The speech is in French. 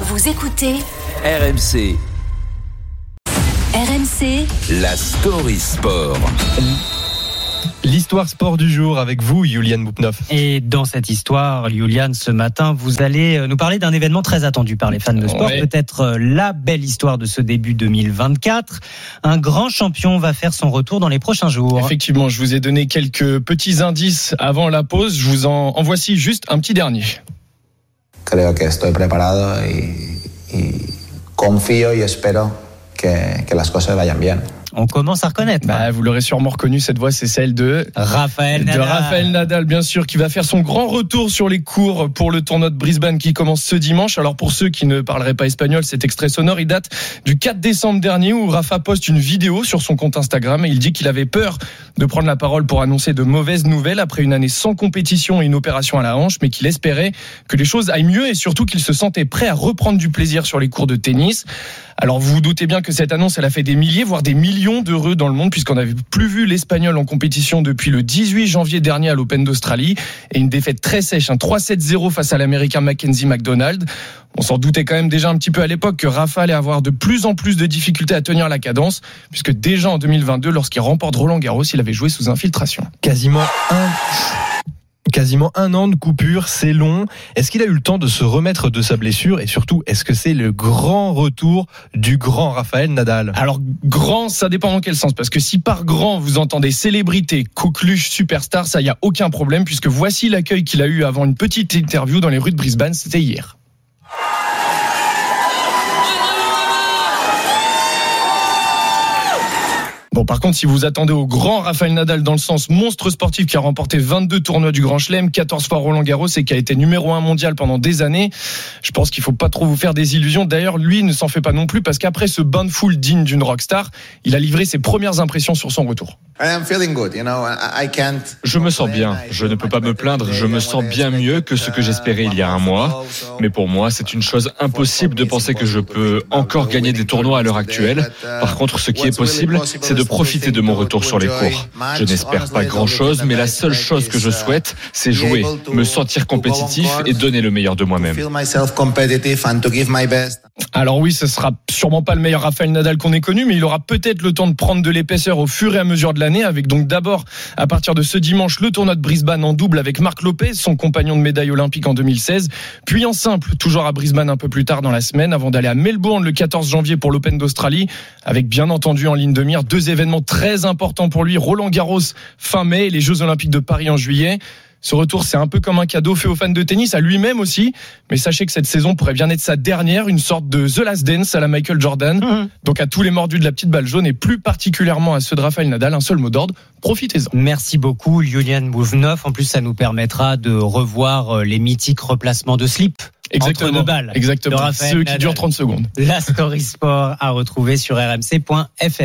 Vous écoutez RMC, RMC la story sport. L'histoire sport du jour avec vous, Juliane Boupnoff. Et dans cette histoire, Juliane, ce matin, vous allez euh, nous parler d'un événement très attendu par les fans de sport, Ouais. peut-être euh, la belle histoire de ce début 2024. Un grand champion va faire son retour dans les prochains jours. Effectivement, je vous ai donné quelques petits indices avant la pause. Je vous en, en voici juste un petit dernier. Creo que estoy preparado y, confío y espero que las cosas vayan bien. On commence à reconnaître. Bah, vous l'aurez sûrement reconnu, cette voix, c'est celle de Raphaël de Nadal. Raphaël Nadal, bien sûr, qui va faire son grand retour sur les cours pour le tournoi de Brisbane qui commence ce dimanche. Alors pour ceux qui ne parleraient pas espagnol, cet extrait sonore, il date du 4 décembre dernier où Rafa poste une vidéo sur son compte Instagram et il dit qu'il avait peur de prendre la parole pour annoncer de mauvaises nouvelles après une année sans compétition et une opération à la hanche, mais qu'il espérait que les choses aillent mieux et surtout qu'il se sentait prêt à reprendre du plaisir sur les cours de tennis. Alors vous vous doutez bien que cette annonce, elle a fait des milliers, voire des millions d'heureux dans le monde, puisqu'on n'avait plus vu l'Espagnol en compétition depuis le 18 janvier dernier à l'Open d'Australie, et une défaite très sèche, un 3-7-0 face à l'Américain Mackenzie McDonald. On s'en doutait quand même déjà un petit peu à l'époque que Rafa allait avoir de plus en plus de difficultés à tenir la cadence, puisque déjà en 2022, lorsqu'il remporte Roland Garros, il avait joué sous infiltration. quasiment un quasiment un an de coupure, c'est long. Est-ce qu'il a eu le temps de se remettre de sa blessure et surtout est-ce que c'est le grand retour du grand Raphaël Nadal? Alors grand, ça dépend dans quel sens, parce que si par grand vous entendez célébrité, coqueluche, superstar, ça y a aucun problème, puisque voici l'accueil qu'il a eu avant une petite interview dans les rues de Brisbane, c'était hier. Bon, par contre, si vous attendez au grand Rafael Nadal dans le sens monstre sportif qui a remporté 22 tournois du Grand Chelem, 14 fois Roland Garros et qui a été numéro un mondial pendant des années, je pense qu'il faut pas trop vous faire des illusions. D'ailleurs, lui ne s'en fait pas non plus parce qu'après ce bain de foule digne d'une rockstar, il a livré ses premières impressions sur son retour. Je me sens bien, je ne peux pas me plaindre, je me sens bien mieux que ce que j'espérais il y a un mois. Mais pour moi, c'est une chose impossible de penser que je peux encore gagner des tournois à l'heure actuelle. Par contre, ce qui est possible, c'est de profiter de mon retour sur les cours. Je n'espère pas grand-chose, mais la seule chose que je souhaite, c'est jouer, me sentir compétitif et donner le meilleur de moi-même. Alors oui, ce sera sûrement pas le meilleur Rafael Nadal qu'on ait connu, mais il aura peut-être le temps de prendre de l'épaisseur au fur et à mesure de l'année, avec donc d'abord, à partir de ce dimanche, le tournoi de Brisbane en double avec Marc Lopez, son compagnon de médaille olympique en 2016, puis en simple, toujours à Brisbane un peu plus tard dans la semaine, avant d'aller à Melbourne le 14 janvier pour l'Open d'Australie, avec bien entendu en ligne de mire deux événements très importants pour lui, Roland Garros fin mai et les Jeux Olympiques de Paris en juillet. Ce retour, c'est un peu comme un cadeau fait aux fans de tennis, à lui-même aussi. Mais sachez que cette saison pourrait bien être sa dernière, une sorte de The Last Dance à la Michael Jordan. Mhm. Donc à tous les mordus de la petite balle jaune et plus particulièrement à ceux de Rafael Nadal, un seul mot d'ordre, profitez-en. Merci beaucoup, Juliane Bouvneuf. En plus, ça nous permettra de revoir euh, les mythiques replacements de slip. Exactement. Entre deux balles. Exactement. de Ceux qui durent 30 secondes. La Story Sport à retrouver sur rmc.fr.